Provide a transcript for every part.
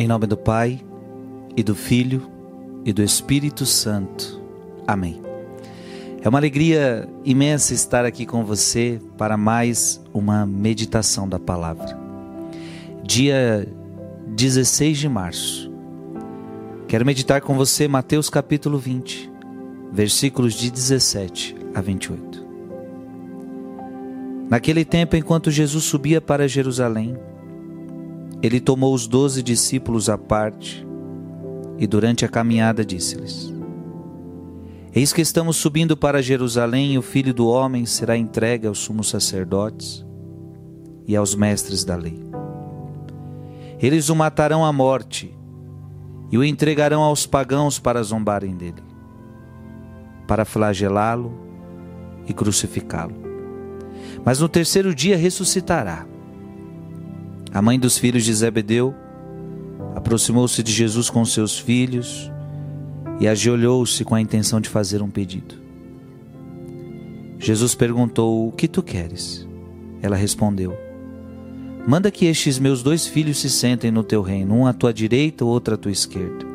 Em nome do Pai, e do Filho, e do Espírito Santo. Amém. É uma alegria imensa estar aqui com você para mais uma meditação da palavra. Dia 16 de março. Quero meditar com você Mateus capítulo 20, versículos de 17 a 28. Naquele tempo, enquanto Jesus subia para Jerusalém, ele tomou os doze discípulos à parte e, durante a caminhada, disse-lhes: Eis que estamos subindo para Jerusalém e o filho do homem será entregue aos sumos sacerdotes e aos mestres da lei. Eles o matarão à morte e o entregarão aos pagãos para zombarem dele, para flagelá-lo e crucificá-lo. Mas no terceiro dia ressuscitará. A mãe dos filhos de Zebedeu aproximou-se de Jesus com seus filhos e ajoelhou-se com a intenção de fazer um pedido. Jesus perguntou: O que tu queres? Ela respondeu: Manda que estes meus dois filhos se sentem no teu reino, um à tua direita, outro à tua esquerda.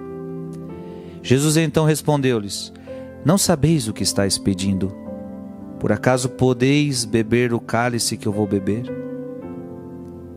Jesus então respondeu-lhes: Não sabeis o que estáis pedindo. Por acaso podeis beber o cálice que eu vou beber?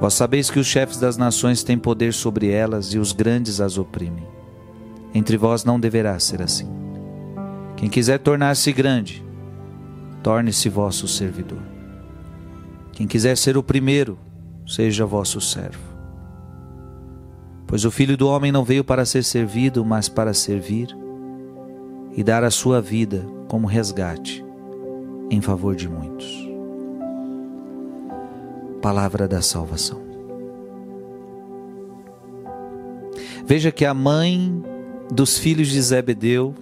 Vós sabeis que os chefes das nações têm poder sobre elas e os grandes as oprimem. Entre vós não deverá ser assim. Quem quiser tornar-se grande, torne-se vosso servidor. Quem quiser ser o primeiro, seja vosso servo. Pois o filho do homem não veio para ser servido, mas para servir e dar a sua vida como resgate em favor de muitos palavra da salvação. Veja que a mãe dos filhos de Zebedeu,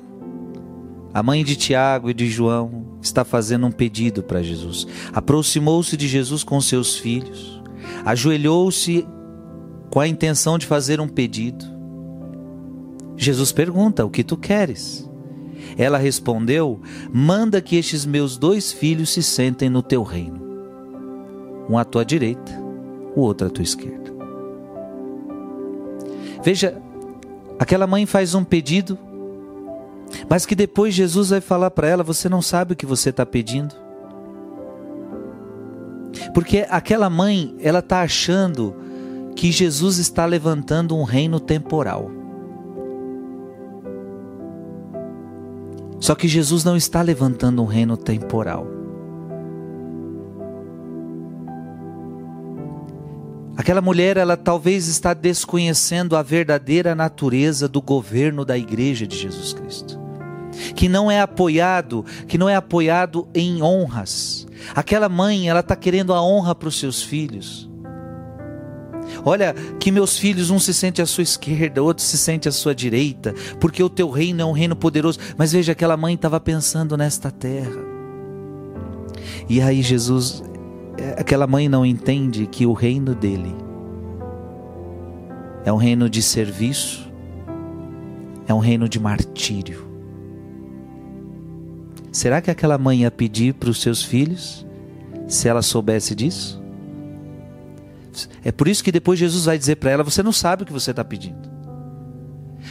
a mãe de Tiago e de João, está fazendo um pedido para Jesus. Aproximou-se de Jesus com seus filhos, ajoelhou-se com a intenção de fazer um pedido. Jesus pergunta: O que tu queres? Ela respondeu: Manda que estes meus dois filhos se sentem no teu reino um à tua direita, o outro à tua esquerda. Veja, aquela mãe faz um pedido, mas que depois Jesus vai falar para ela: você não sabe o que você está pedindo. Porque aquela mãe, ela está achando que Jesus está levantando um reino temporal. Só que Jesus não está levantando um reino temporal. Aquela mulher, ela talvez está desconhecendo a verdadeira natureza do governo da igreja de Jesus Cristo. Que não é apoiado, que não é apoiado em honras. Aquela mãe, ela está querendo a honra para os seus filhos. Olha, que meus filhos, um se sente à sua esquerda, outro se sente à sua direita, porque o teu reino é um reino poderoso. Mas veja, aquela mãe estava pensando nesta terra. E aí Jesus aquela mãe não entende que o reino dele é um reino de serviço, é um reino de martírio. Será que aquela mãe ia pedir para os seus filhos se ela soubesse disso? É por isso que depois Jesus vai dizer para ela: Você não sabe o que você está pedindo.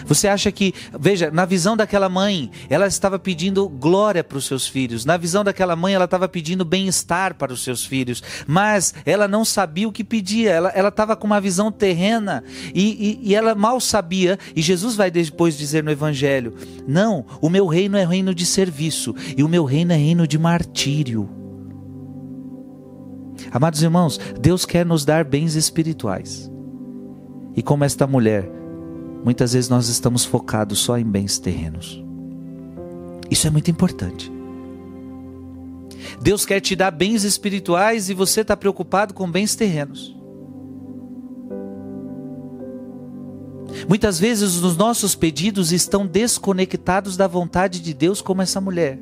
Você acha que, veja, na visão daquela mãe, ela estava pedindo glória para os seus filhos. Na visão daquela mãe, ela estava pedindo bem-estar para os seus filhos. Mas ela não sabia o que pedia. Ela estava com uma visão terrena e, e, e ela mal sabia. E Jesus vai depois dizer no Evangelho: Não, o meu reino é reino de serviço e o meu reino é reino de martírio. Amados irmãos, Deus quer nos dar bens espirituais. E como esta mulher, Muitas vezes nós estamos focados só em bens terrenos. Isso é muito importante. Deus quer te dar bens espirituais e você está preocupado com bens terrenos. Muitas vezes os nossos pedidos estão desconectados da vontade de Deus, como essa mulher.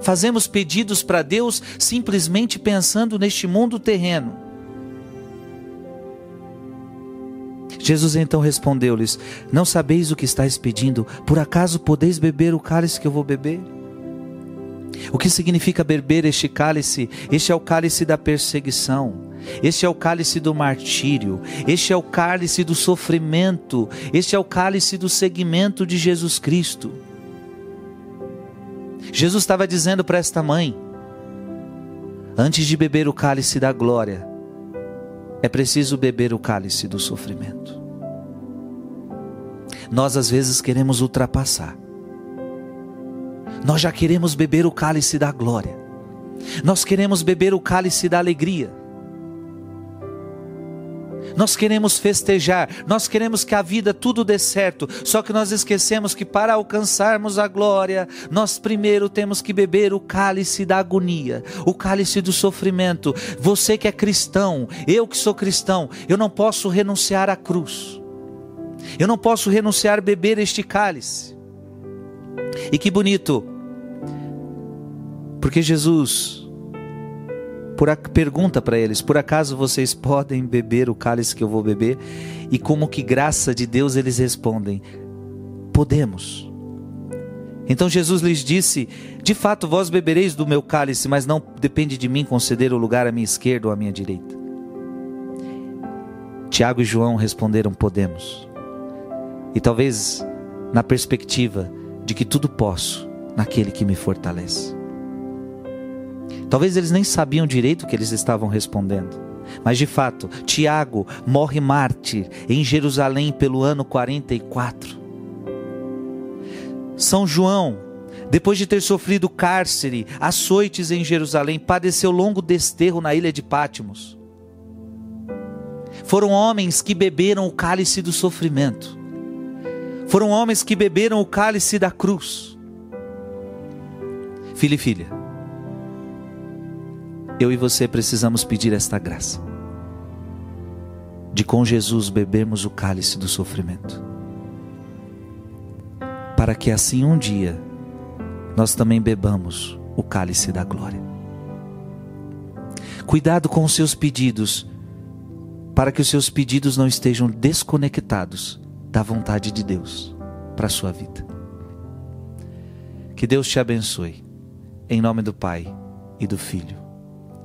Fazemos pedidos para Deus simplesmente pensando neste mundo terreno. Jesus então respondeu-lhes: Não sabeis o que estáis pedindo? Por acaso podeis beber o cálice que eu vou beber? O que significa beber este cálice? Este é o cálice da perseguição. Este é o cálice do martírio, este é o cálice do sofrimento, este é o cálice do seguimento de Jesus Cristo. Jesus estava dizendo para esta mãe: antes de beber o cálice da glória, é preciso beber o cálice do sofrimento. Nós às vezes queremos ultrapassar. Nós já queremos beber o cálice da glória. Nós queremos beber o cálice da alegria. Nós queremos festejar, nós queremos que a vida tudo dê certo, só que nós esquecemos que para alcançarmos a glória, nós primeiro temos que beber o cálice da agonia, o cálice do sofrimento. Você que é cristão, eu que sou cristão, eu não posso renunciar à cruz. Eu não posso renunciar a beber este cálice. E que bonito, porque Jesus por pergunta para eles: por acaso vocês podem beber o cálice que eu vou beber? E como que graça de Deus eles respondem: podemos. Então Jesus lhes disse: De fato, vós bebereis do meu cálice, mas não depende de mim conceder o lugar à minha esquerda ou à minha direita. Tiago e João responderam: Podemos. E talvez na perspectiva de que tudo posso naquele que me fortalece. Talvez eles nem sabiam direito o que eles estavam respondendo. Mas de fato, Tiago morre mártir em Jerusalém pelo ano 44. São João, depois de ter sofrido cárcere, açoites em Jerusalém, padeceu longo desterro na ilha de Pátimos. Foram homens que beberam o cálice do sofrimento. Foram homens que beberam o cálice da cruz. Filho e filha, eu e você precisamos pedir esta graça de com Jesus bebermos o cálice do sofrimento, para que assim um dia nós também bebamos o cálice da glória. Cuidado com os seus pedidos, para que os seus pedidos não estejam desconectados da vontade de Deus para a sua vida. Que Deus te abençoe, em nome do Pai e do Filho